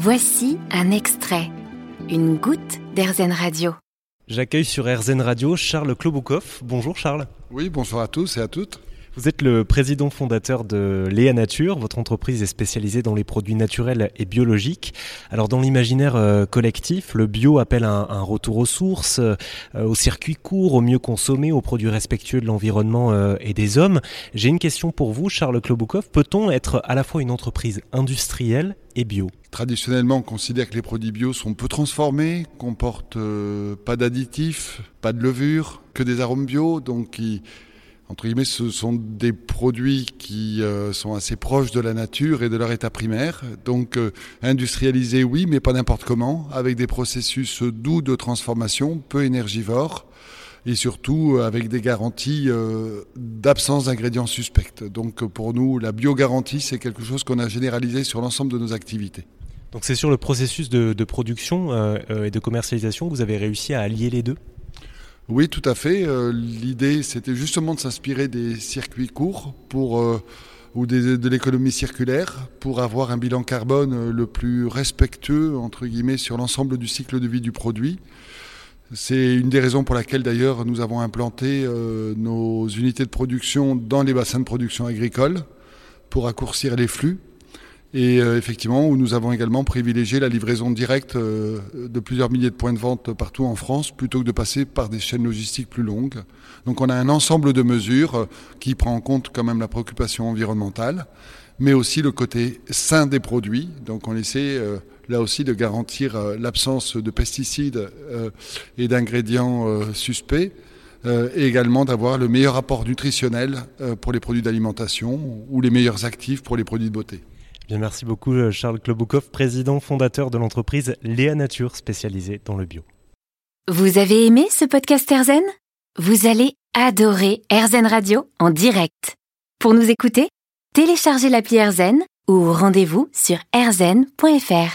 Voici un extrait, une goutte d'Airzen Radio. J'accueille sur RZN Radio Charles Kloboukov. Bonjour Charles. Oui, bonjour à tous et à toutes. Vous êtes le président fondateur de Léa Nature. Votre entreprise est spécialisée dans les produits naturels et biologiques. Alors dans l'imaginaire euh, collectif, le bio appelle un, un retour aux sources, euh, au circuit court, au mieux consommé, aux produits respectueux de l'environnement euh, et des hommes. J'ai une question pour vous, Charles Kloboukov. Peut-on être à la fois une entreprise industrielle et bio? Traditionnellement, on considère que les produits bio sont peu transformés, comportent euh, pas d'additifs, pas de levure, que des arômes bio, donc entre guillemets, ce sont des produits qui euh, sont assez proches de la nature et de leur état primaire. Donc euh, industrialisés, oui, mais pas n'importe comment, avec des processus doux de transformation, peu énergivores et surtout avec des garanties d'absence d'ingrédients suspects. Donc pour nous, la biogarantie, c'est quelque chose qu'on a généralisé sur l'ensemble de nos activités. Donc c'est sur le processus de, production euh, euh, et de commercialisation que vous avez réussi à allier les deux? Oui, tout à fait. Euh, L'idée, c'était justement de s'inspirer des circuits courts ou de l'économie circulaire pour avoir un bilan carbone le plus respectueux, entre guillemets, sur l'ensemble du cycle de vie du produit. C'est une des raisons pour laquelle d'ailleurs nous avons implanté nos unités de production dans les bassins de production agricole pour raccourcir les flux. Et euh, effectivement, nous avons également privilégié la livraison directe euh, de plusieurs milliers de points de vente partout en France, plutôt que de passer par des chaînes logistiques plus longues. Donc on a un ensemble de mesures euh, qui prend en compte quand même la préoccupation environnementale, mais aussi le côté sain des produits. Donc on essaie là aussi de garantir l'absence de pesticides et d'ingrédients suspects. Et également d'avoir le meilleur apport nutritionnel pour les produits d'alimentation ou les meilleurs actifs pour les produits de beauté. Merci beaucoup euh, Charles Kloboukov, président fondateur de l'entreprise Léa Nature spécialisée dans le bio. Vous avez aimé ce podcast Airzen? Vous allez adorer Airzen Radio en direct. Pour nous écouter, téléchargez l'appli Airzen ou rendez-vous sur airzen.fr.